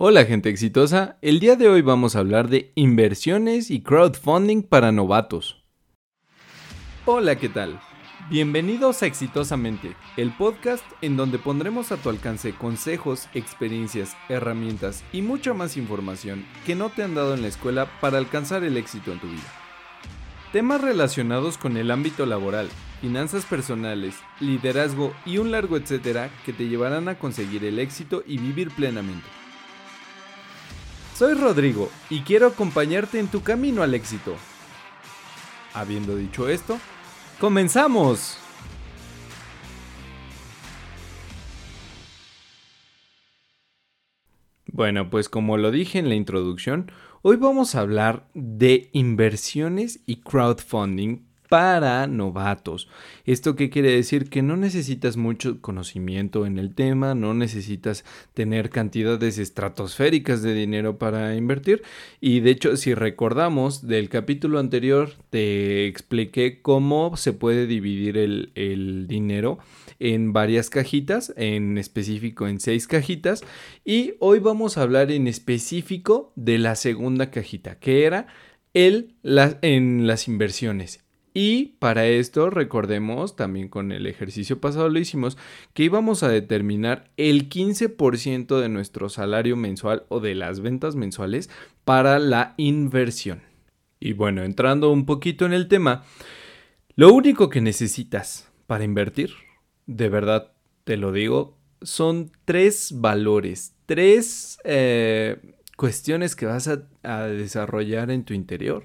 Hola gente exitosa, el día de hoy vamos a hablar de inversiones y crowdfunding para novatos. Hola, ¿qué tal? Bienvenidos a Exitosamente, el podcast en donde pondremos a tu alcance consejos, experiencias, herramientas y mucha más información que no te han dado en la escuela para alcanzar el éxito en tu vida. Temas relacionados con el ámbito laboral, finanzas personales, liderazgo y un largo etcétera que te llevarán a conseguir el éxito y vivir plenamente. Soy Rodrigo y quiero acompañarte en tu camino al éxito. Habiendo dicho esto, ¡comenzamos! Bueno, pues como lo dije en la introducción, hoy vamos a hablar de inversiones y crowdfunding para novatos. ¿Esto qué quiere decir? Que no necesitas mucho conocimiento en el tema, no necesitas tener cantidades estratosféricas de dinero para invertir. Y de hecho, si recordamos del capítulo anterior, te expliqué cómo se puede dividir el, dinero en varias cajitas, en específico en seis cajitas. Y hoy vamos a hablar en específico de la segunda cajita, que era el, en las inversiones. Y para esto, recordemos, también con el ejercicio pasado lo hicimos, que íbamos a determinar el 15% de nuestro salario mensual o de las ventas mensuales para la inversión. Y bueno, entrando un poquito en el tema, lo único que necesitas para invertir, de verdad te lo digo, son tres valores, tres eh, cuestiones que vas a, a desarrollar en tu interior.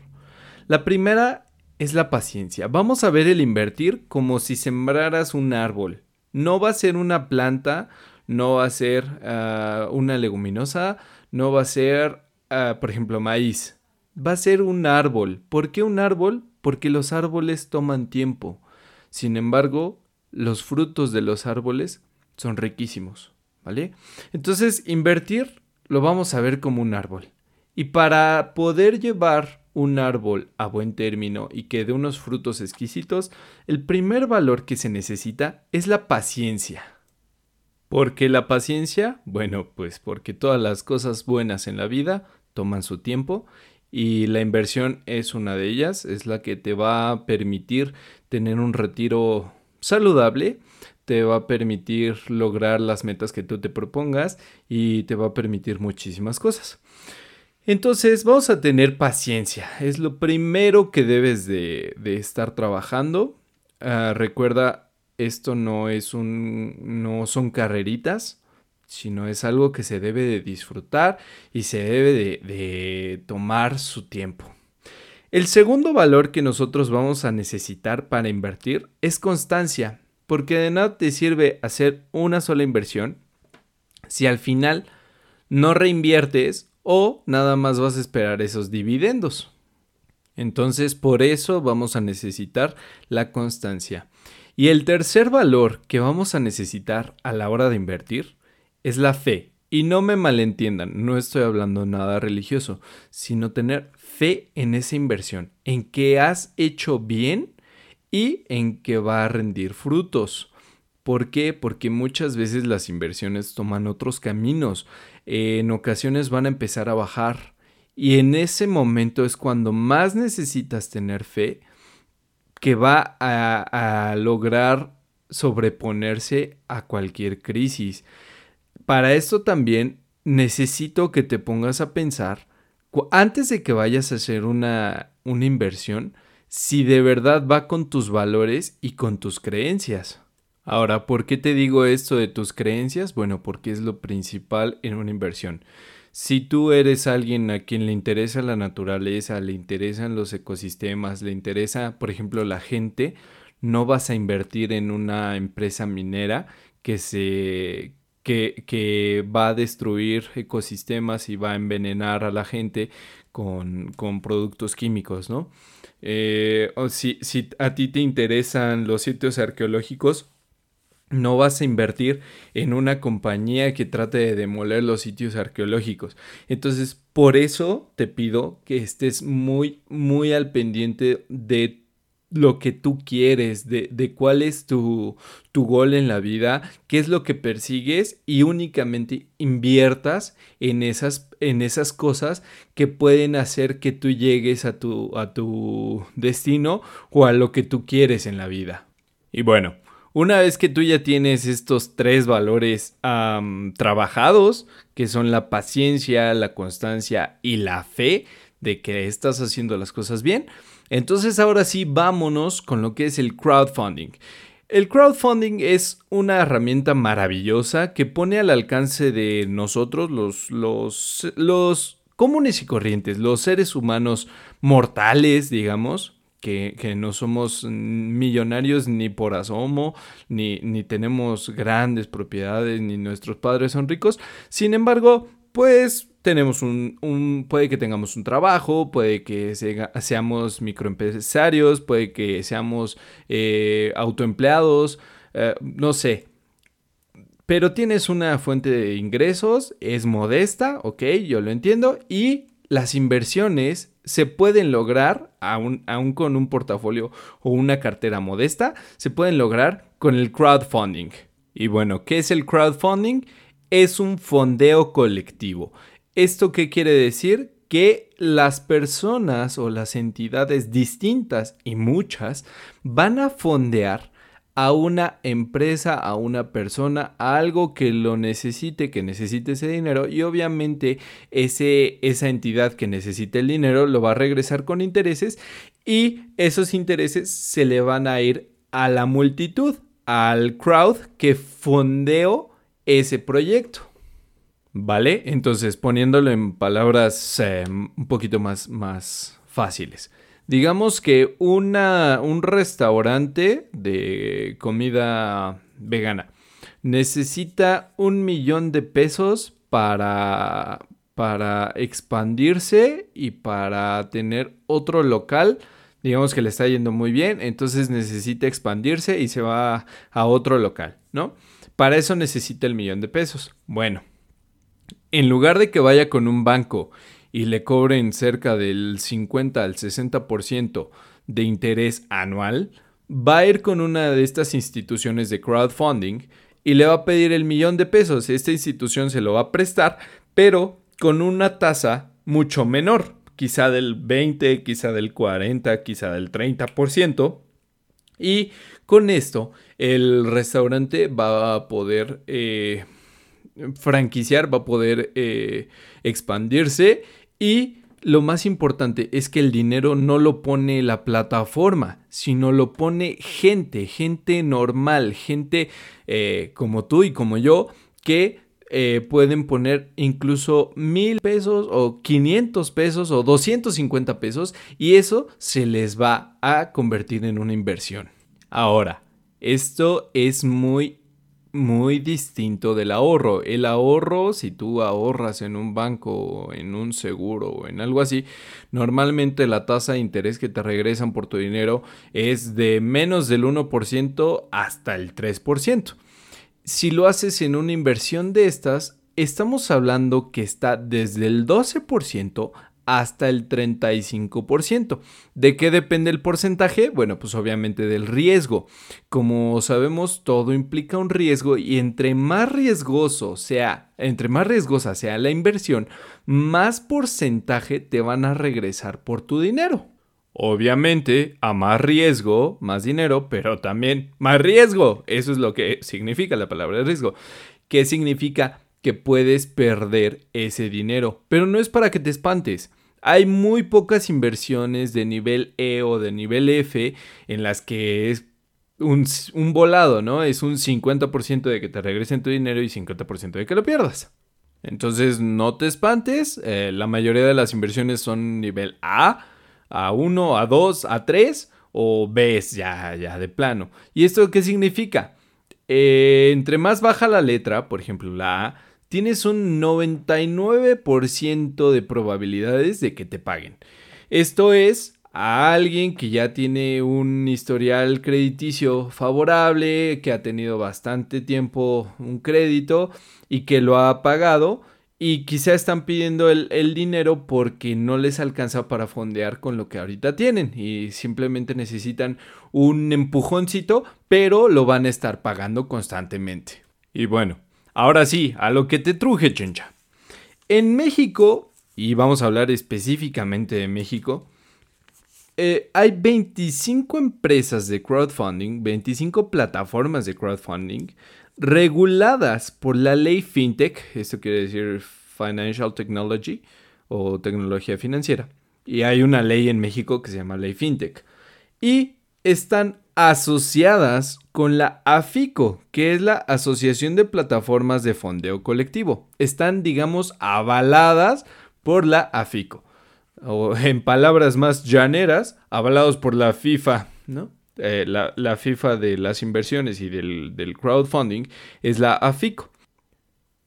La primera es la paciencia. Vamos a ver el invertir como si sembraras un árbol. No va a ser una planta, no va a ser ah, una leguminosa, no va a ser, ah, por ejemplo, maíz. Va a ser un árbol. ¿Por qué un árbol? Porque los árboles toman tiempo. Sin embargo, los frutos de los árboles son riquísimos, ¿vale? Entonces, invertir lo vamos a ver como un árbol. Y para poder llevar un árbol a buen término y que dé unos frutos exquisitos, el primer valor que se necesita es la paciencia. ¿Por qué la paciencia? Bueno, pues porque todas las cosas buenas en la vida toman su tiempo y la inversión es una de ellas, es la que te va a permitir tener un retiro saludable, te va a permitir lograr las metas que tú te propongas y te va a permitir muchísimas cosas. Entonces vamos a tener paciencia. Es lo primero que debes de, estar trabajando. Ah, recuerda, esto no es un. no son carreritas, sino es algo que se debe de disfrutar y se debe de, de tomar su tiempo. El segundo valor que nosotros vamos a necesitar para invertir es constancia, porque de nada te sirve hacer una sola inversión si al final no reinviertes o nada más vas a esperar esos dividendos. Entonces, por eso vamos a necesitar la constancia. Y el tercer valor que vamos a necesitar a la hora de invertir es la fe. Y no me malentiendan, no estoy hablando nada religioso, sino tener fe en esa inversión, en que has hecho bien y en que va a rendir frutos. ¿Por qué? Porque muchas veces las inversiones toman otros caminos. en ocasiones van a empezar a bajar. Y en ese momento es cuando más necesitas tener fe que va a, a lograr sobreponerse a cualquier crisis. Para esto también necesito que te pongas a pensar, antes de que vayas a hacer una, una inversión, si de verdad va con tus valores y con tus creencias. Ahora, ¿por qué te digo esto de tus creencias? Bueno, porque es lo principal en una inversión. Si tú eres alguien a quien le interesa la naturaleza, le interesan los ecosistemas, le interesa, por ejemplo, la gente, no vas a invertir en una empresa minera que se que, que va a destruir ecosistemas y va a envenenar a la gente con, con productos químicos, ¿no? Eh, o si, si a ti te interesan los sitios arqueológicos, no vas a invertir en una compañía que trate de demoler los sitios arqueológicos. Entonces, por eso te pido que estés muy, muy al pendiente de lo que tú quieres, de, de cuál es tu, tu, gol en la vida, qué es lo que persigues y únicamente inviertas en esas, en esas cosas que pueden hacer que tú llegues a tu, a tu destino o a lo que tú quieres en la vida. Y bueno, una vez que tú ya tienes estos tres valores trabajados, que son la paciencia, la constancia y la fe de que estás haciendo las cosas bien, entonces ahora sí, vámonos con lo que es el crowdfunding. El crowdfunding es una herramienta maravillosa que pone al alcance de nosotros, los, los, los comunes y corrientes, los seres humanos mortales, digamos, que, no somos millonarios ni por asomo, ni, ni tenemos grandes propiedades, ni nuestros padres son ricos. Sin embargo, pues tenemos un, puede que tengamos un trabajo, puede que seamos microempresarios, puede que seamos eh, autoempleados, eh, no sé. Pero tienes una fuente de ingresos, es modesta, ok, yo lo entiendo, y las inversiones se pueden lograr, aún, aún con un portafolio o una cartera modesta, se pueden lograr con el crowdfunding. Y bueno, ¿qué es el crowdfunding? es un fondeo colectivo. ¿Esto qué quiere decir? Que las personas o las entidades distintas y muchas van a fondear a una empresa, a una persona, a algo que lo necesite, que necesite ese dinero y obviamente ese, esa entidad que necesite el dinero lo va a regresar con intereses y esos intereses se le van a ir a la multitud, al crowd que fondeó ese proyecto. ¿Vale? Entonces, poniéndolo en palabras eh, un poquito más, más fáciles. Digamos que una, un restaurante de comida vegana necesita un millón de pesos para, para expandirse y para tener otro local. Digamos que le está yendo muy bien, entonces necesita expandirse y se va a otro local, ¿no? Para eso necesita el millón de pesos. Bueno, en lugar de que vaya con un banco y le cobren cerca del 50 al 60% de interés anual, va a ir con una de estas instituciones de crowdfunding y le va a pedir el millón de pesos. Esta institución se lo va a prestar, pero con una tasa mucho menor, quizá del 20, quizá del 40, quizá del 30%. Y con esto, el restaurante va a poder eh, franquiciar, va a poder eh, expandirse y lo más importante es que el dinero no lo pone la plataforma, sino lo pone gente, gente normal, gente eh, como tú y como yo, que pueden poner incluso mil pesos o 500 pesos o 250 pesos y eso se les va a convertir en una inversión. Ahora, esto es muy, muy distinto del ahorro. El ahorro, si tú ahorras en un banco, en un seguro o en algo así, normalmente la tasa de interés que te regresan por tu dinero es de menos del 1% hasta el 3%. Si lo haces en una inversión de estas, estamos hablando que está desde el 12% hasta el 35%. ¿De qué depende el porcentaje? Bueno, pues obviamente del riesgo. Como sabemos, todo implica un riesgo y entre más riesgoso sea, entre más riesgosa sea la inversión, más porcentaje te van a regresar por tu dinero. Obviamente, a más riesgo, más dinero, pero también más riesgo. Eso es lo que significa la palabra riesgo. ¿Qué significa? Que puedes perder ese dinero. Pero no es para que te espantes. Hay muy pocas inversiones de nivel E o de nivel F en las que es un, volado, ¿no? Es un 50% de que te regresen tu dinero y 50% de que lo pierdas. Entonces no te espantes, eh, la mayoría de las inversiones son nivel A, A1, A2, A3 o B ya, ya de plano. ¿Y esto qué significa? Eh, entre más baja la letra, por ejemplo la A, tienes un 99% de probabilidades de que te paguen. Esto es a alguien que ya tiene un historial crediticio favorable, que ha tenido bastante tiempo un crédito y que lo ha pagado y quizá están pidiendo el, el, dinero porque no les alcanza para fondear con lo que ahorita tienen y simplemente necesitan un empujoncito, pero lo van a estar pagando constantemente. Y bueno, ahora sí, a lo que te truje, chencha. En México, y vamos a hablar específicamente de México, eh, hay 25 empresas de crowdfunding, 25 plataformas de crowdfunding reguladas por la ley FinTech, esto quiere decir Financial Technology o tecnología financiera. Y hay una ley en México que se llama ley FinTech. Y están asociadas con la AFICO, que es la Asociación de Plataformas de Fondeo Colectivo. Están, digamos, avaladas por la AFICO. O en palabras más llaneras, avalados por la FIFA, ¿no? Eh, la, FIFA de las inversiones y del, del crowdfunding es la AFICO.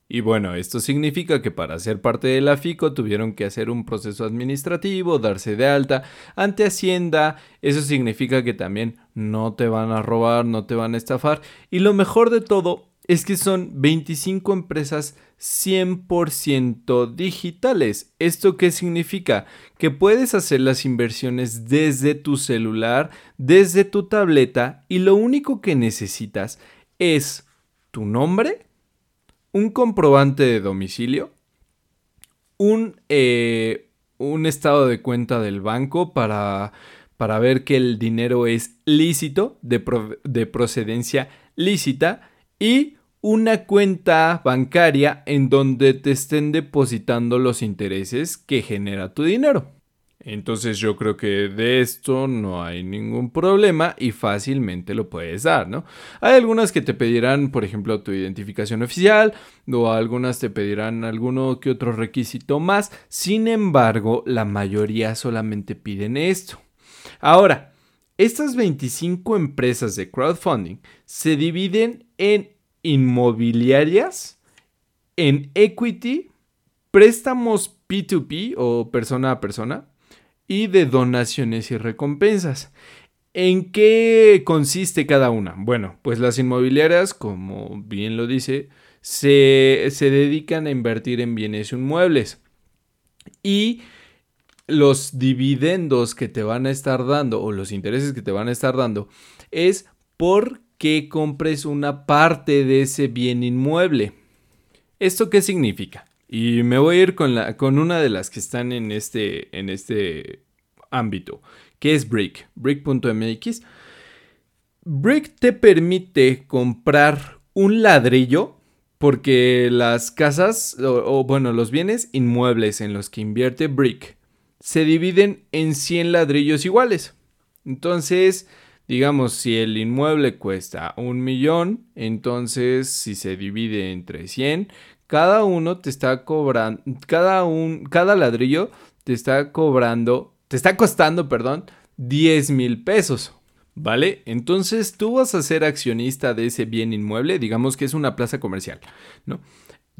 Y bueno, esto significa que para ser parte de la FICO tuvieron que hacer un proceso administrativo, darse de alta ante Hacienda. Eso significa que también no te van a robar, no te van a estafar. Y lo mejor de todo es que son 25 empresas 100% digitales. ¿Esto qué significa? Que puedes hacer las inversiones desde tu celular, desde tu tableta y lo único que necesitas es tu nombre, un comprobante de domicilio, un, eh, un estado de cuenta del banco para, para, ver que el dinero es lícito, de, de procedencia lícita y una cuenta bancaria en donde te estén depositando los intereses que genera tu dinero. Entonces yo creo que de esto no hay ningún problema y fácilmente lo puedes dar, ¿no? Hay algunas que te pedirán, por ejemplo, tu identificación oficial o algunas te pedirán alguno que otro requisito más. Sin embargo, la mayoría solamente piden esto. Ahora, estas 25 empresas de crowdfunding se dividen en inmobiliarias, en equity, préstamos P2P o persona a persona y de donaciones y recompensas. ¿En qué consiste cada una? Bueno, pues las inmobiliarias, como bien lo dice, se, se dedican a invertir en bienes inmuebles. Y los dividendos que te van a estar dando o los intereses que te van a estar dando es por que compres una parte de ese bien inmueble. ¿Esto qué significa? Y me voy a ir con, la, con una de las que están en este, en este ámbito, que es Brick, brick.mx. Brick te permite comprar un ladrillo porque las casas o, bueno, los bienes inmuebles en los que invierte Brick se dividen en 100 ladrillos iguales. Entonces, Digamos, si el inmueble cuesta un millón, entonces si se divide entre 100, cada uno te está cobrando, cada, un, cada ladrillo te está cobrando, te está costando, perdón, 10 mil pesos. ¿Vale? Entonces tú vas a ser accionista de ese bien inmueble, digamos que es una plaza comercial, ¿no?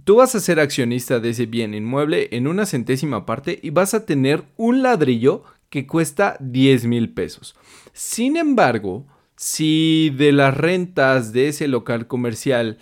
Tú vas a ser accionista de ese bien inmueble en una centésima parte y vas a tener un ladrillo que cuesta 10 mil pesos. Sin embargo, si de las rentas de ese local comercial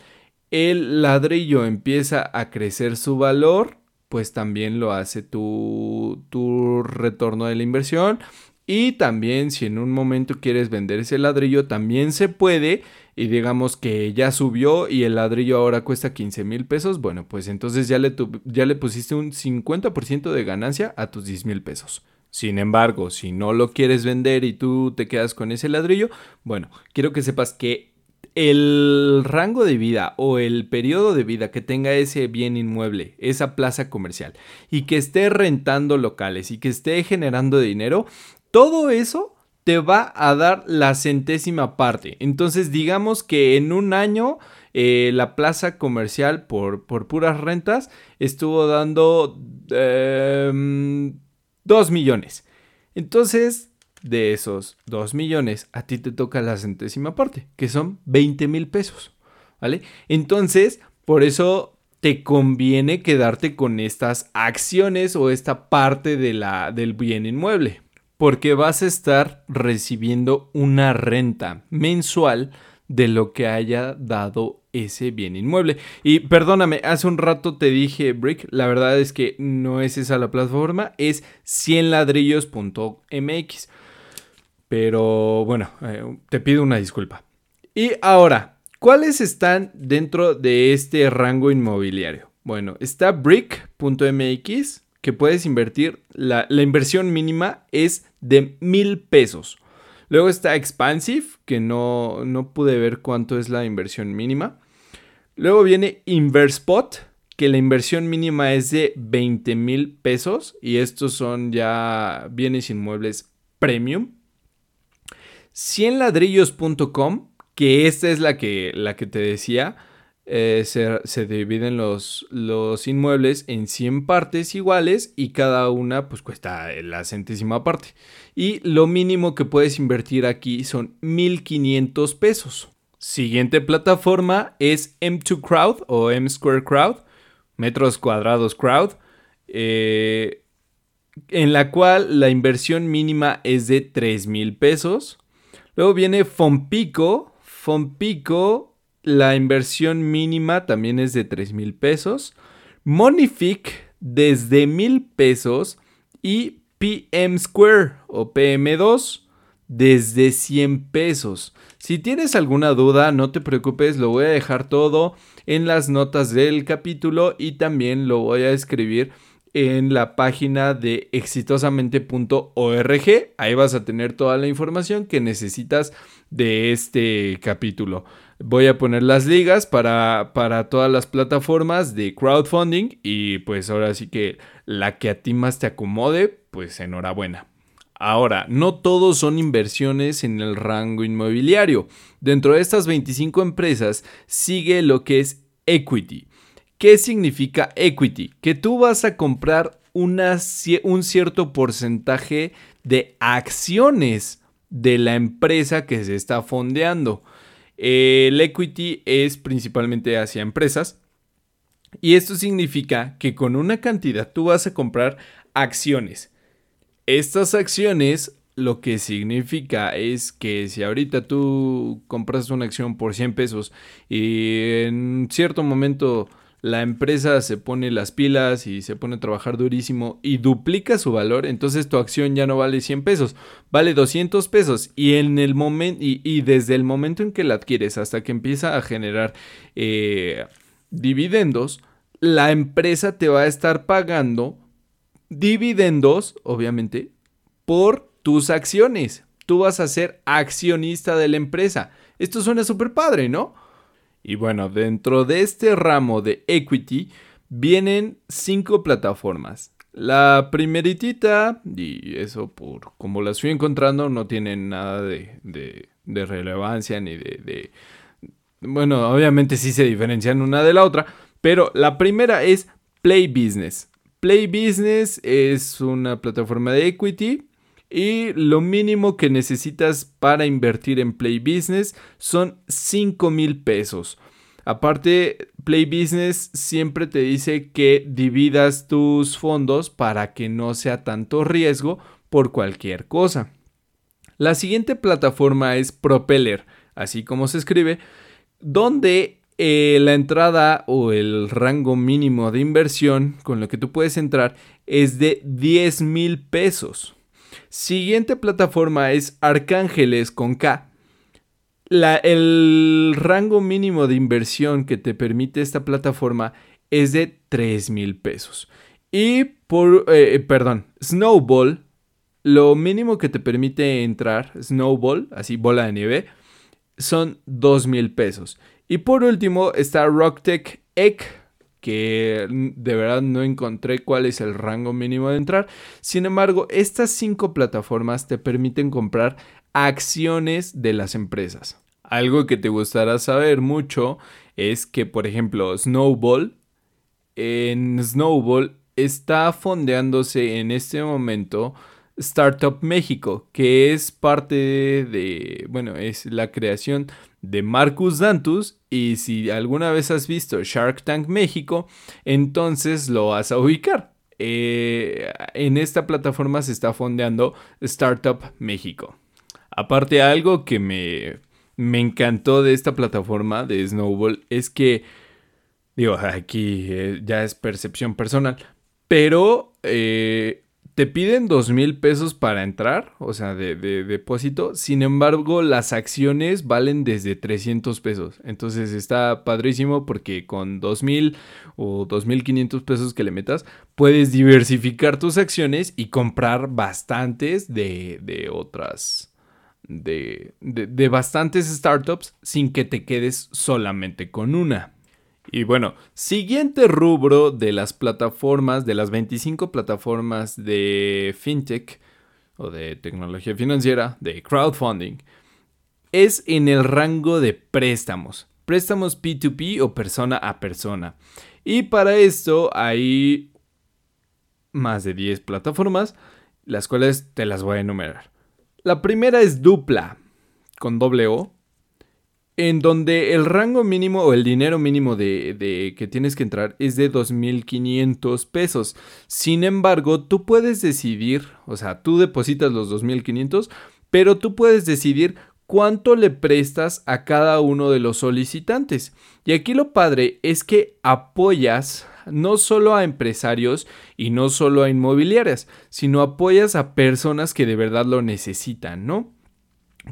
el ladrillo empieza a crecer su valor, pues también lo hace tu, tu retorno de la inversión. Y también si en un momento quieres vender ese ladrillo, también se puede. Y digamos que ya subió y el ladrillo ahora cuesta 15 mil pesos. Bueno, pues entonces ya le, ya le pusiste un 50% de ganancia a tus 10 mil pesos. Sin embargo, si no lo quieres vender y tú te quedas con ese ladrillo, bueno, quiero que sepas que el rango de vida o el periodo de vida que tenga ese bien inmueble, esa plaza comercial, y que esté rentando locales y que esté generando dinero, todo eso te va a dar la centésima parte. Entonces digamos que en un año eh, la plaza comercial por, por, puras rentas estuvo dando... Em, 2 millones. Entonces, de esos 2 millones, a ti te toca la centésima parte, que son 20 mil pesos. ¿Vale? Entonces, por eso te conviene quedarte con estas acciones o esta parte de la, del bien inmueble. Porque vas a estar recibiendo una renta mensual de lo que haya dado ese bien inmueble. Y perdóname, hace un rato te dije Brick, la verdad es que no es esa la plataforma, es 100ladrillos.mx. Pero bueno, eh, te pido una disculpa. Y ahora, ¿cuáles están dentro de este rango inmobiliario? Bueno, está brick.mx, que puedes invertir, la, la inversión mínima es de mil pesos. Luego está Expansive, que no, no pude ver cuánto es la inversión mínima. Luego viene Inverspot, que la inversión mínima es de 20 mil pesos y estos son ya bienes inmuebles premium. 100ladrillos.com, que esta es la que, la que te decía, eh, se, dividen los, los, inmuebles en 100 partes iguales y cada una pues cuesta la centésima parte. Y lo mínimo que puedes invertir aquí son 1500 pesos. Siguiente plataforma es M2 Crowd o M Square Crowd, metros cuadrados Crowd, eh, en la cual la inversión mínima es de 3 mil pesos. Luego viene Fompico. Fompico la inversión mínima también es de 3 mil pesos. Monific desde mil pesos. Y PM Square o PM2 desde 100 pesos. Si tienes alguna duda, no te preocupes, lo voy a dejar todo en las notas del capítulo y también lo voy a escribir en la página de exitosamente.org. Ahí vas a tener toda la información que necesitas de este capítulo. Voy a poner las ligas para, para todas las plataformas de crowdfunding y pues ahora sí que la que a ti más te acomode, pues enhorabuena. Ahora, no todos son inversiones en el rango inmobiliario. Dentro de estas 25 empresas sigue lo que es equity. ¿Qué significa equity? Que tú vas a comprar un cierto porcentaje de acciones de la empresa que se está fondeando. El equity es principalmente hacia empresas. Y esto significa que con una cantidad tú vas a comprar acciones. Estas acciones lo que significa es que si ahorita tú compras una acción por 100 pesos y en cierto momento la empresa se pone las pilas y se pone a trabajar durísimo y duplica su valor, entonces tu acción ya no vale 100 pesos, vale 200 pesos y en el momento y, desde el momento en que la adquieres hasta que empieza a generar eh, dividendos, la empresa te va a estar pagando dividendos, obviamente, por tus acciones. Tú vas a ser accionista de la empresa. Esto suena súper padre, ¿no? Y bueno, dentro de este ramo de equity vienen cinco plataformas. La primeritita, y eso por como las fui encontrando, no tienen nada de, de, relevancia ni de, de, Bueno, obviamente sí se diferencian una de la otra, pero la primera es Play Business. Play Business es una plataforma de equity y lo mínimo que necesitas para invertir en Play Business son 5 mil pesos. Aparte, Play Business siempre te dice que dividas tus fondos para que no sea tanto riesgo por cualquier cosa. La siguiente plataforma es Propeller, así como se escribe, donde eh, la entrada o el rango mínimo de inversión con lo que tú puedes entrar es de 10 mil pesos. Siguiente plataforma es Arcángeles con K. el rango mínimo de inversión que te permite esta plataforma es de 3 mil pesos. Y por, eh, perdón, Snowball, lo mínimo que te permite entrar, Snowball, así bola de nieve, son 2 mil pesos. Y por último está RockTech Egg que de verdad no encontré cuál es el rango mínimo de entrar. Sin embargo, estas cinco plataformas te permiten comprar acciones de las empresas. Algo que te gustará saber mucho es que, por ejemplo, Snowball, en Snowball está fondeándose en este momento Startup México, que es parte de, bueno, es la creación de Marcus Dantus y si alguna vez has visto Shark Tank México, entonces lo vas a ubicar. Eh, en esta plataforma se está fondeando Startup México. Aparte algo que me, me encantó de esta plataforma de Snowball es que, digo, aquí eh, ya es percepción personal, pero eh, te piden dos mil pesos para entrar, o sea, de, depósito. Sin embargo, las acciones valen desde 300 pesos. Entonces está padrísimo porque con dos mil o dos mil quinientos pesos que le metas, puedes diversificar tus acciones y comprar bastantes de, de otras. De, de bastantes startups sin que te quedes solamente con una. Y bueno, siguiente rubro de las plataformas, de las 25 plataformas de fintech o de tecnología financiera, de crowdfunding, es en el rango de préstamos. Préstamos P2P o persona a persona. Y para esto hay más de 10 plataformas, las cuales te las voy a enumerar. La primera es Dupla, con doble O, en donde el rango mínimo o el dinero mínimo de, que tienes que entrar es de 2.500 pesos. Sin embargo, tú puedes decidir, o sea, tú depositas los 2.500, pero tú puedes decidir cuánto le prestas a cada uno de los solicitantes. Y aquí lo padre es que apoyas no solo a empresarios y no solo a inmobiliarias, sino apoyas a personas que de verdad lo necesitan, ¿no?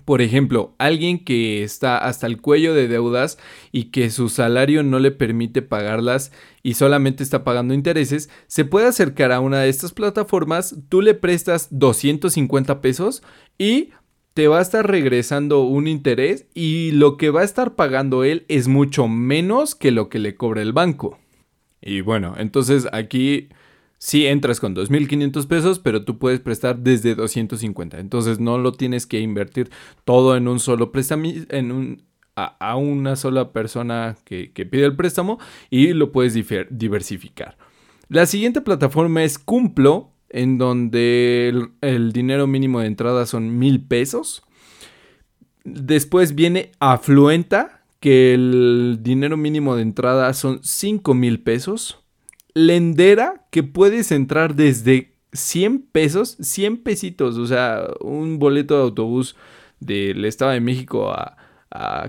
Por ejemplo, alguien que está hasta el cuello de deudas y que su salario no le permite pagarlas y solamente está pagando intereses, se puede acercar a una de estas plataformas, tú le prestas 250 pesos y te va a estar regresando un interés y lo que va a estar pagando él es mucho menos que lo que le cobra el banco. Y bueno, entonces aquí sí entras con 2.500 pesos, pero tú puedes prestar desde 250. Entonces no lo tienes que invertir todo en un solo préstamo, en un, a, una sola persona que, pide el préstamo y lo puedes diversificar. La siguiente plataforma es Cumplo, en donde el, el dinero mínimo de entrada son mil pesos. Después viene Afluenta, que el dinero mínimo de entrada son 5 mil pesos lendera que puedes entrar desde 100 pesos, 100 pesitos, o sea, un boleto de autobús del Estado de México a,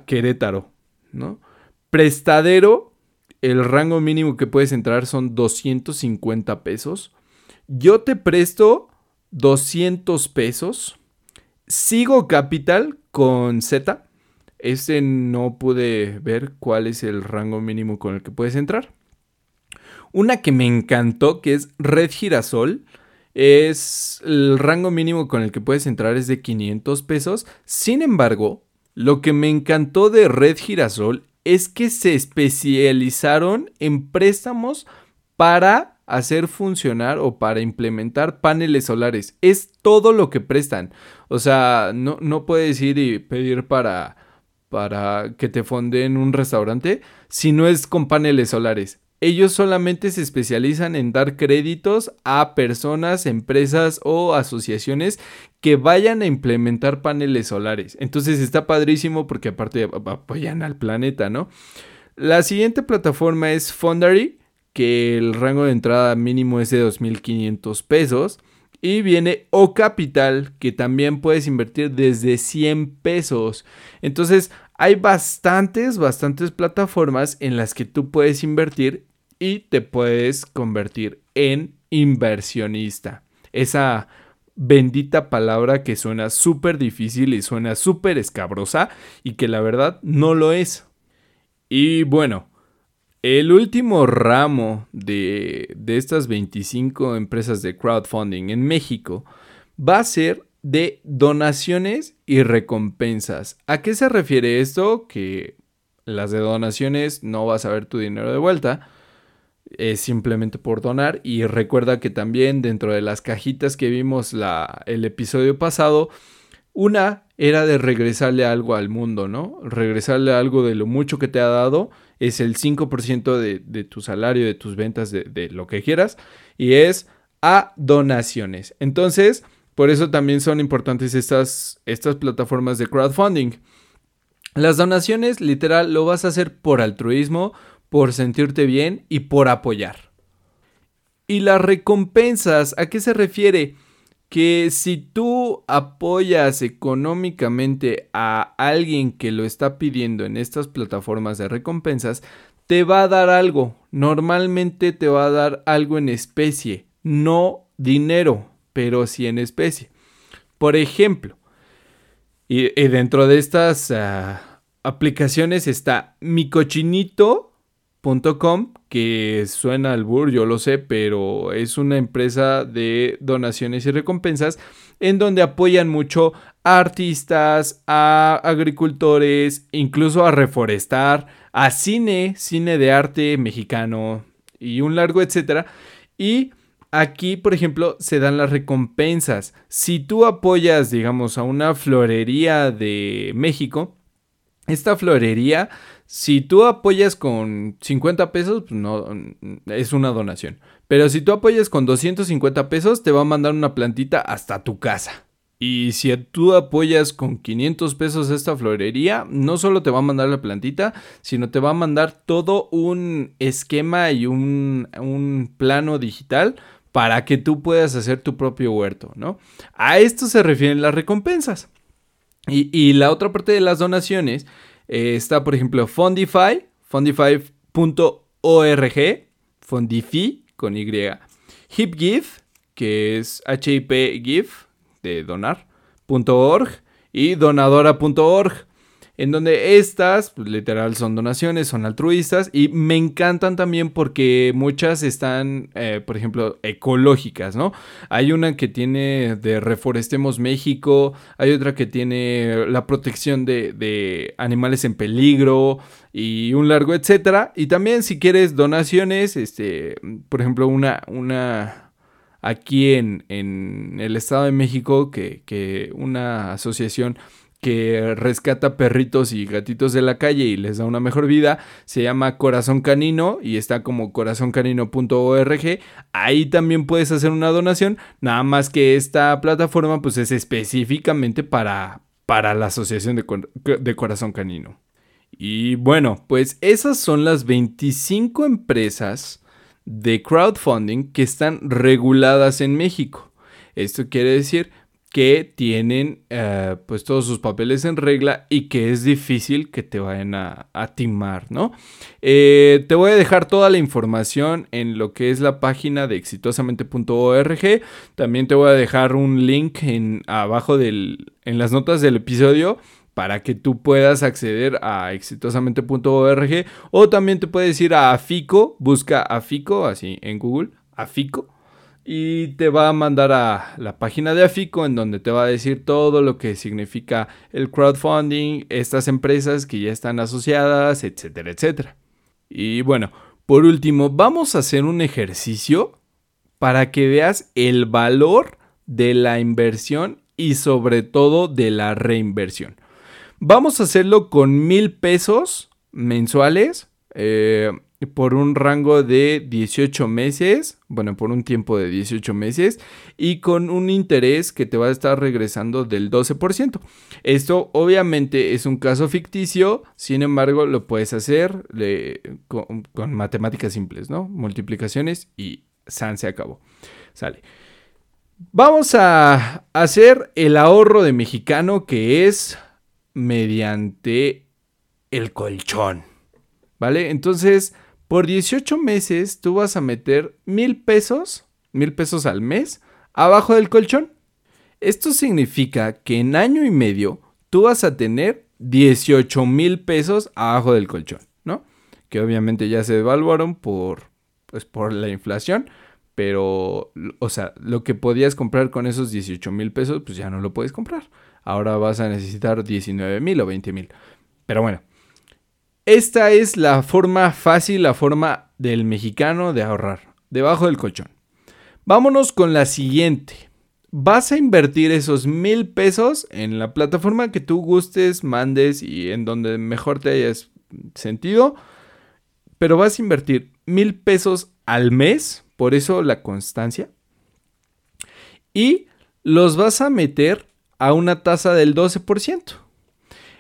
Querétaro, ¿no? Prestadero, el rango mínimo que puedes entrar son 250 pesos. Yo te presto 200 pesos. Sigo Capital con Z. Este no pude ver cuál es el rango mínimo con el que puedes entrar. Una que me encantó, que es Red Girasol. Es el rango mínimo con el que puedes entrar es de 500 pesos. Sin embargo, lo que me encantó de Red Girasol es que se especializaron en préstamos para hacer funcionar o para implementar paneles solares. Es todo lo que prestan. O sea, no, no puedes ir y pedir para, para que te fonden un restaurante si no es con paneles solares ellos solamente se especializan en dar créditos a personas, empresas o asociaciones que vayan a implementar paneles solares. Entonces está padrísimo porque aparte apoyan al planeta, ¿no? La siguiente plataforma es Fundary, que el rango de entrada mínimo es de 2.500 pesos. Y viene O Capital, que también puedes invertir desde 100 pesos. Entonces, hay bastantes, bastantes plataformas en las que tú puedes invertir y te puedes convertir en inversionista. Esa bendita palabra que suena súper difícil y suena súper escabrosa y que la verdad no lo es. Y bueno, el último ramo de, de estas 25 empresas de crowdfunding en México va a ser de donaciones y recompensas. ¿A qué se refiere esto? Que las de donaciones no vas a ver tu dinero de vuelta, es simplemente por donar. Y recuerda que también dentro de las cajitas que vimos la, el episodio pasado, una era de regresarle algo al mundo, ¿no? Regresarle algo de lo mucho que te ha dado. Es el 5% de, de, tu salario, de tus ventas, de, de lo que quieras. Y es a donaciones. Entonces, por eso también son importantes estas, estas plataformas de crowdfunding. Las donaciones, literal, lo vas a hacer por altruismo, por sentirte bien y por apoyar. ¿Y las recompensas a qué se refiere? que si tú apoyas económicamente a alguien que lo está pidiendo en estas plataformas de recompensas, te va a dar algo. Normalmente te va a dar algo en especie, no dinero, pero sí en especie. Por ejemplo, y, dentro de estas ah, aplicaciones está micochinito.com, que suena al bur, yo lo sé, pero es una empresa de donaciones y recompensas en donde apoyan mucho a artistas, a agricultores, incluso a reforestar, a cine, cine de arte mexicano y un largo etcétera. Y aquí, por ejemplo, se dan las recompensas. Si tú apoyas, digamos, a una florería de México, esta florería, si tú apoyas con 50 pesos, pues no, es una donación. Pero si tú apoyas con 250 pesos, te va a mandar una plantita hasta tu casa. Y si tú apoyas con 500 pesos esta florería, no solo te va a mandar la plantita, sino te va a mandar todo un esquema y un, un plano digital para que tú puedas hacer tu propio huerto, ¿no? A esto se refieren las recompensas. Y, la otra parte de las donaciones eh, está, por ejemplo, Fondify, fondify.org, Fondify con Y, HipGive, que es H-I-P-Give, de donar.org, y donadora.org en donde estas, pues, literal, son donaciones, son altruistas y me encantan también porque muchas están, eh, por ejemplo, ecológicas, ¿no? Hay una que tiene de Reforestemos México, hay otra que tiene la protección de, de animales en peligro y un largo etcétera. Y también si quieres donaciones, este, por ejemplo, una, una aquí en, en el Estado de México, que, que una asociación que rescata perritos y gatitos de la calle y les da una mejor vida. Se llama Corazón Canino y está como corazoncanino.org. Ahí también puedes hacer una donación. Nada más que esta plataforma pues es específicamente para, para la Asociación de, de Corazón Canino. Y bueno, pues esas son las 25 empresas de crowdfunding que están reguladas en México. Esto quiere decir que tienen eh, pues todos sus papeles en regla y que es difícil que te vayan a, timar, ¿no? Eh, te voy a dejar toda la información en lo que es la página de exitosamente.org. También te voy a dejar un link en abajo del, en las notas del episodio para que tú puedas acceder a exitosamente.org o también te puedes ir a Afico, busca Afico así en Google, Afico y te va a mandar a la página de Afico en donde te va a decir todo lo que significa el crowdfunding, estas empresas que ya están asociadas, etcétera, etcétera. Y bueno, por último, vamos a hacer un ejercicio para que veas el valor de la inversión y sobre todo de la reinversión. Vamos a hacerlo con mil pesos mensuales. Eh, por un rango de 18 meses, bueno, por un tiempo de 18 meses y con un interés que te va a estar regresando del 12%. Esto obviamente es un caso ficticio, sin embargo lo puedes hacer con, con, matemáticas simples, ¿no? Multiplicaciones y San se acabó. Sale. Vamos a hacer el ahorro de mexicano que es mediante el colchón. ¿Vale? Entonces, por 18 meses tú vas a meter mil pesos, mil pesos al mes, abajo del colchón. Esto significa que en año y medio tú vas a tener 18 mil pesos abajo del colchón, ¿no? Que obviamente ya se devaluaron por, pues, por la inflación, pero, o sea, lo que podías comprar con esos 18 mil pesos, pues ya no lo puedes comprar. Ahora vas a necesitar 19 mil o 20 mil. Pero bueno, esta es la forma fácil, la forma del mexicano de ahorrar, debajo del colchón. Vámonos con la siguiente. Vas a invertir esos mil pesos en la plataforma que tú gustes, mandes y en donde mejor te hayas sentido. Pero vas a invertir mil pesos al mes, por eso la constancia. Y los vas a meter a una tasa del 12%.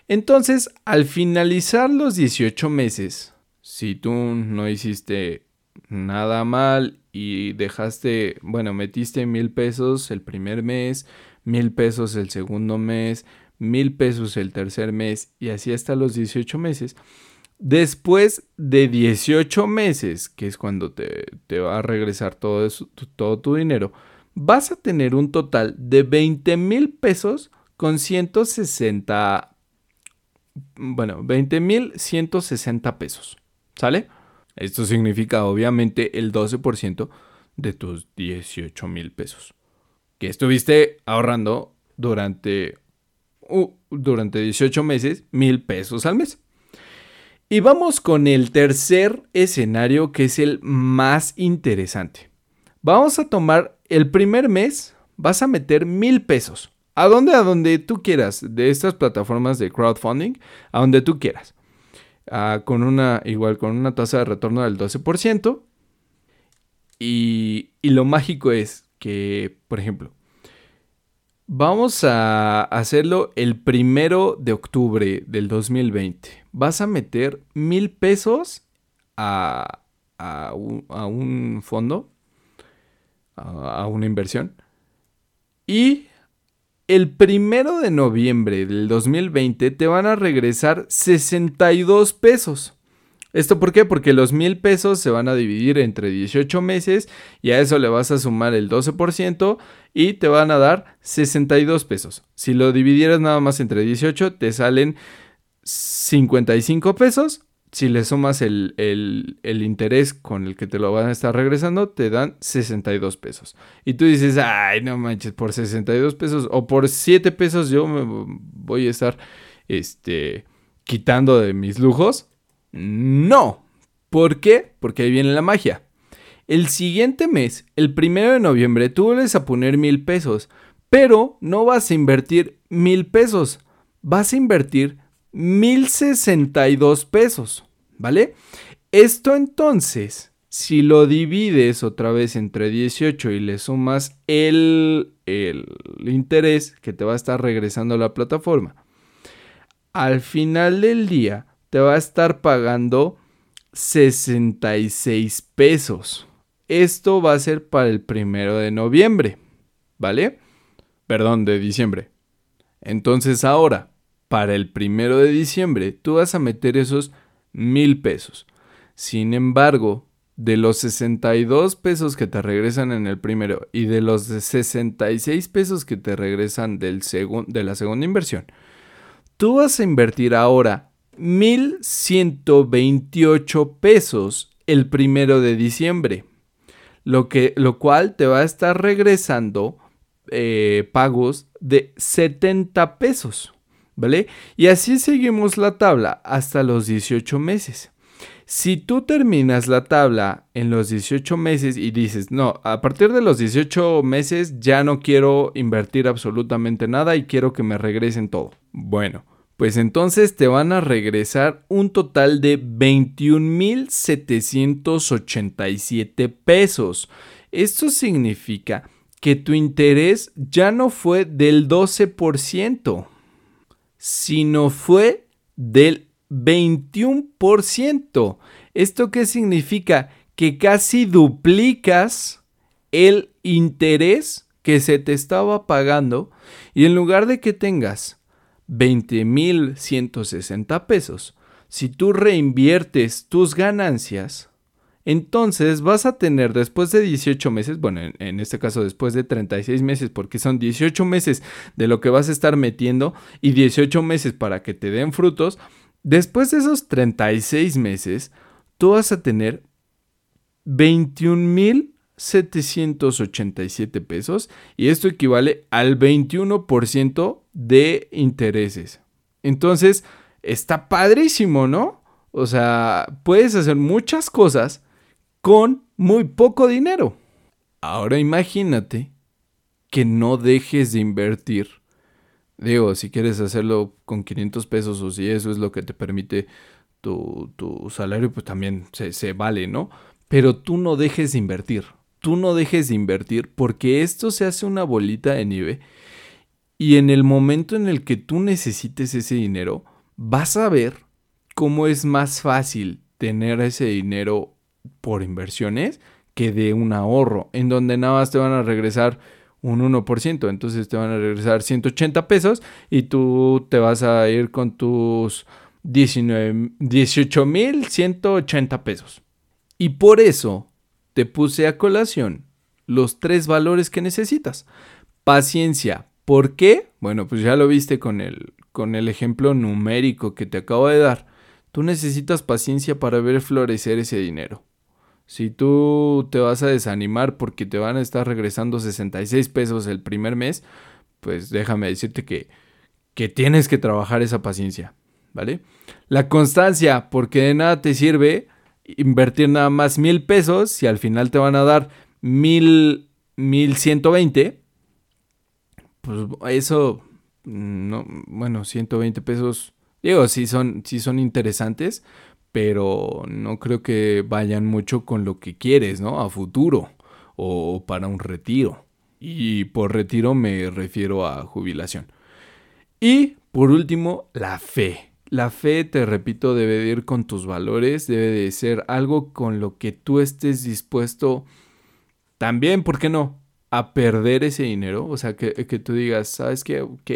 Entonces, al finalizar los 18 meses, si tú no hiciste nada mal y dejaste, bueno, metiste mil pesos el primer mes, mil pesos el segundo mes, mil pesos el tercer mes y así hasta los 18 meses. Después de 18 meses, que es cuando te, va a regresar todo, todo tu dinero, vas a tener un total de 20 mil pesos con 160, bueno, 20 mil 160 pesos. ¿Sale? Esto significa obviamente el 12% de tus 18 mil pesos. Que estuviste ahorrando durante, durante 18 meses mil pesos al mes. Y vamos con el tercer escenario que es el más interesante. Vamos a tomar el primer mes, vas a meter mil pesos. ¿A dónde? A donde tú quieras, de estas plataformas de crowdfunding, a donde tú quieras. Ah, con una, igual con una tasa de retorno del 12%. Y, y lo mágico es que, por ejemplo, vamos a hacerlo el primero de octubre del 2020. Vas a meter mil pesos a, a, un, fondo, a una inversión. Y el primero de noviembre del 2020 te van a regresar 62 pesos. ¿Esto por qué? Porque los mil pesos se van a dividir entre 18 meses y a eso le vas a sumar el 12% y te van a dar 62 pesos. Si lo dividieras nada más entre 18 te salen 55 pesos si le sumas el, interés con el que te lo van a estar regresando, te dan 62 pesos. Y tú dices, ay, no manches, por 62 pesos o por 7 pesos yo me voy a estar este, quitando de mis lujos. No. ¿Por qué? Porque ahí viene la magia. El siguiente mes, el primero de noviembre, tú vuelves a poner mil pesos, pero no vas a invertir mil pesos, vas a invertir 1062 pesos, ¿vale? Esto entonces, si lo divides otra vez entre 18 y le sumas el, el interés que te va a estar regresando a la plataforma, al final del día te va a estar pagando 66 pesos. Esto va a ser para el primero de noviembre, ¿vale? Perdón, de diciembre. Entonces ahora, para el primero de diciembre, tú vas a meter esos mil pesos. Sin embargo, de los 62 pesos que te regresan en el primero y de los 66 pesos que te regresan del de la segunda inversión, tú vas a invertir ahora 1128 pesos el primero de diciembre, lo, que, lo cual te va a estar regresando eh, pagos de 70 pesos. ¿Vale? Y así seguimos la tabla hasta los 18 meses. Si tú terminas la tabla en los 18 meses y dices, no, a partir de los 18 meses ya no quiero invertir absolutamente nada y quiero que me regresen todo. Bueno, pues entonces te van a regresar un total de 21.787 pesos. Esto significa que tu interés ya no fue del 12% sino fue del 21%. ¿Esto qué significa? Que casi duplicas el interés que se te estaba pagando y en lugar de que tengas 20.160 pesos, si tú reinviertes tus ganancias, entonces vas a tener después de 18 meses, bueno, en, este caso después de 36 meses, porque son 18 meses de lo que vas a estar metiendo y 18 meses para que te den frutos, después de esos 36 meses, tú vas a tener 21.787 pesos y esto equivale al 21% de intereses. Entonces, está padrísimo, ¿no? O sea, puedes hacer muchas cosas con muy poco dinero. Ahora imagínate que no dejes de invertir. Digo, si quieres hacerlo con 500 pesos o si eso es lo que te permite tu, salario, pues también se, se vale, ¿no? Pero tú no dejes de invertir. Tú no dejes de invertir porque esto se hace una bolita de nieve y en el momento en el que tú necesites ese dinero, vas a ver cómo es más fácil tener ese dinero por inversiones que de un ahorro, en donde nada más te van a regresar un 1%, entonces te van a regresar 180 pesos y tú te vas a ir con tus 18.180 pesos. Y por eso te puse a colación los tres valores que necesitas. Paciencia. ¿Por qué? Bueno, pues ya lo viste con el, con el ejemplo numérico que te acabo de dar. Tú necesitas paciencia para ver florecer ese dinero. Si tú te vas a desanimar porque te van a estar regresando 66 pesos el primer mes, pues déjame decirte que, que tienes que trabajar esa paciencia, ¿vale? La constancia, porque de nada te sirve invertir nada más mil pesos si al final te van a dar mil, mil ciento veinte, pues eso, no, bueno, 120 pesos, digo, sí son, sí son interesantes, pero no creo que vayan mucho con lo que quieres, ¿no? A futuro o para un retiro. Y por retiro me refiero a jubilación. Y por último, la fe. La fe, te repito, debe de ir con tus valores, debe de ser algo con lo que tú estés dispuesto también, ¿por qué no? A perder ese dinero. O sea, que, que tú digas, ¿sabes qué? Ok,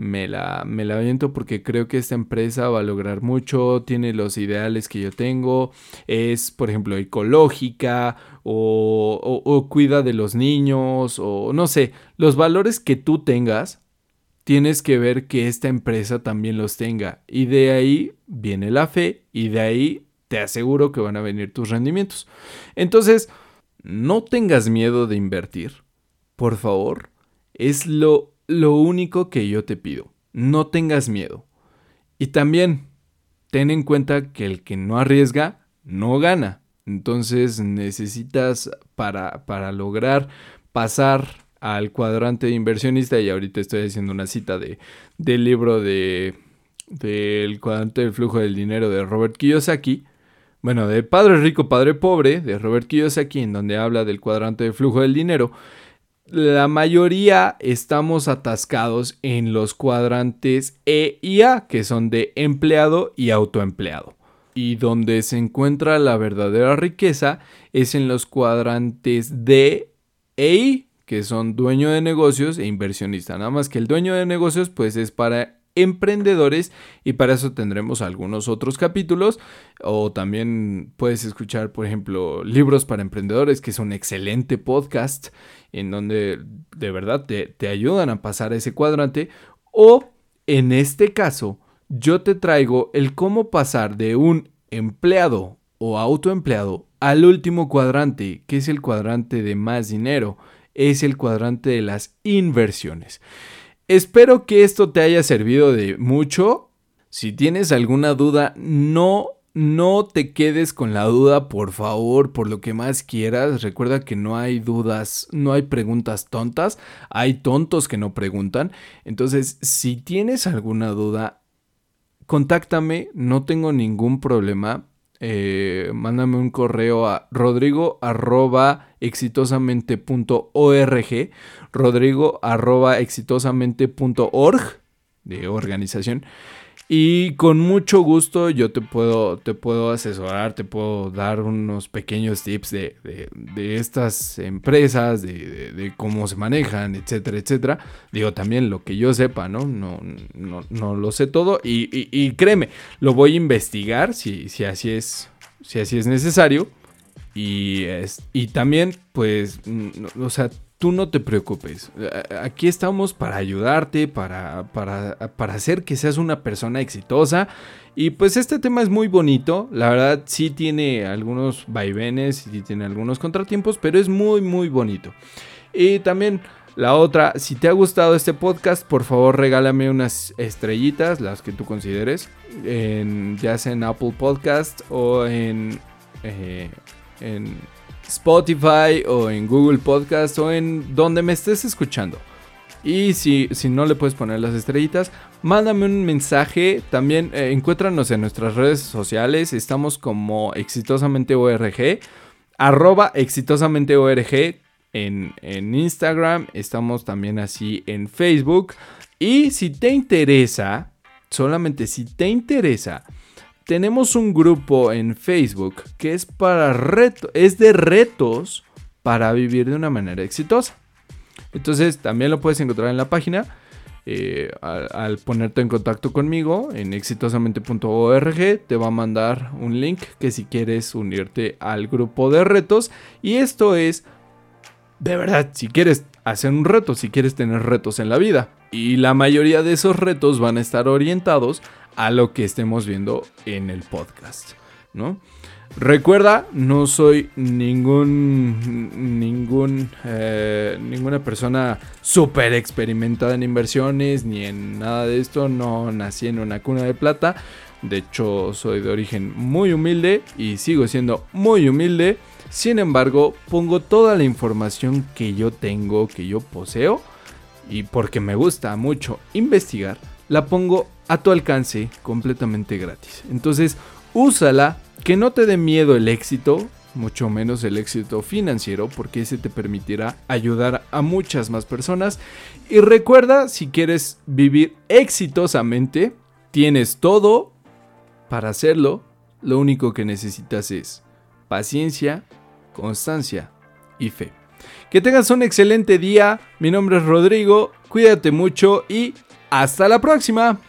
me la, me la porque creo que esta empresa va a lograr mucho, tiene los ideales que yo tengo, es, por ejemplo, ecológica o, o, cuida de los niños o no sé, los valores que tú tengas, tienes que ver que esta empresa también los tenga. Y de ahí viene la fe y de ahí te aseguro que van a venir tus rendimientos. Entonces, no tengas miedo de invertir. Por favor, es lo lo único que yo te pido. No tengas miedo. Y también ten en cuenta que el que no arriesga, no gana. Entonces necesitas para, para lograr pasar al cuadrante de inversionista, y ahorita estoy haciendo una cita de, del libro de del cuadrante del flujo del dinero de Robert Kiyosaki, bueno, de Padre Rico, Padre Pobre, de Robert Kiyosaki, en donde habla del cuadrante del flujo del dinero, la mayoría estamos atascados en los cuadrantes E y A, que son de empleado y autoempleado. Y donde se encuentra la verdadera riqueza es en los cuadrantes D e I, que son dueño de negocios e inversionista. Nada más que el dueño de negocios pues es para emprendedores y para eso tendremos algunos otros capítulos o también puedes escuchar por ejemplo libros para emprendedores que es un excelente podcast en donde de verdad te, te ayudan a pasar ese cuadrante o en este caso yo te traigo el cómo pasar de un empleado o autoempleado al último cuadrante que es el cuadrante de más dinero es el cuadrante de las inversiones. Espero que esto te haya servido de mucho. Si tienes alguna duda, no no te quedes con la duda, por favor, por lo que más quieras. Recuerda que no hay dudas, no hay preguntas tontas, hay tontos que no preguntan. Entonces, si tienes alguna duda, contáctame, no tengo ningún problema. Eh, mándame un correo a rodrigo arroba rodrigo arroba exitosamente.org de organización y con mucho gusto yo te puedo, te puedo asesorar, te puedo dar unos pequeños tips de, de, estas empresas, de, de, cómo se manejan, etcétera, etcétera. Digo, también lo que yo sepa, ¿no? No, no, no lo sé todo y, y, créeme, lo voy a investigar si, si, así, es, si así es necesario. Y, es, y también, pues, o sea, tú no te preocupes. Aquí estamos para ayudarte, para, para, para, hacer que seas una persona exitosa. Y pues este tema es muy bonito. La verdad sí tiene algunos vaivenes y tiene algunos contratiempos, pero es muy, muy bonito. Y también la otra, si te ha gustado este podcast, por favor regálame unas estrellitas, las que tú consideres, en, ya sea en Apple Podcast o en... Eh, en Spotify o en Google Podcast o en donde me estés escuchando. Y si, si no le puedes poner las estrellitas, mándame un mensaje. También eh, encuéntranos en nuestras redes sociales. Estamos como exitosamente ORG. Arroba exitosamente ORG en, en Instagram. Estamos también así en Facebook. Y si te interesa, solamente si te interesa tenemos un grupo en Facebook que es para reto, es de retos para vivir de una manera exitosa. Entonces también lo puedes encontrar en la página. Eh, al, ponerte en contacto conmigo en exitosamente.org te va a mandar un link que si quieres unirte al grupo de retos y esto es de verdad si quieres hacer un reto si quieres tener retos en la vida y la mayoría de esos retos van a estar orientados a lo que estemos viendo en el podcast, ¿no? Recuerda, no soy ningún, ningún, eh, ninguna persona súper experimentada en inversiones ni en nada de esto. No nací en una cuna de plata. De hecho, soy de origen muy humilde y sigo siendo muy humilde. Sin embargo, pongo toda la información que yo tengo, que yo poseo, y porque me gusta mucho investigar, la pongo a tu alcance completamente gratis. Entonces, úsala, que no te dé miedo el éxito, mucho menos el éxito financiero, porque ese te permitirá ayudar a muchas más personas. Y recuerda, si quieres vivir exitosamente, tienes todo para hacerlo. Lo único que necesitas es paciencia, constancia y fe. Que tengas un excelente día. Mi nombre es Rodrigo. Cuídate mucho y hasta la próxima.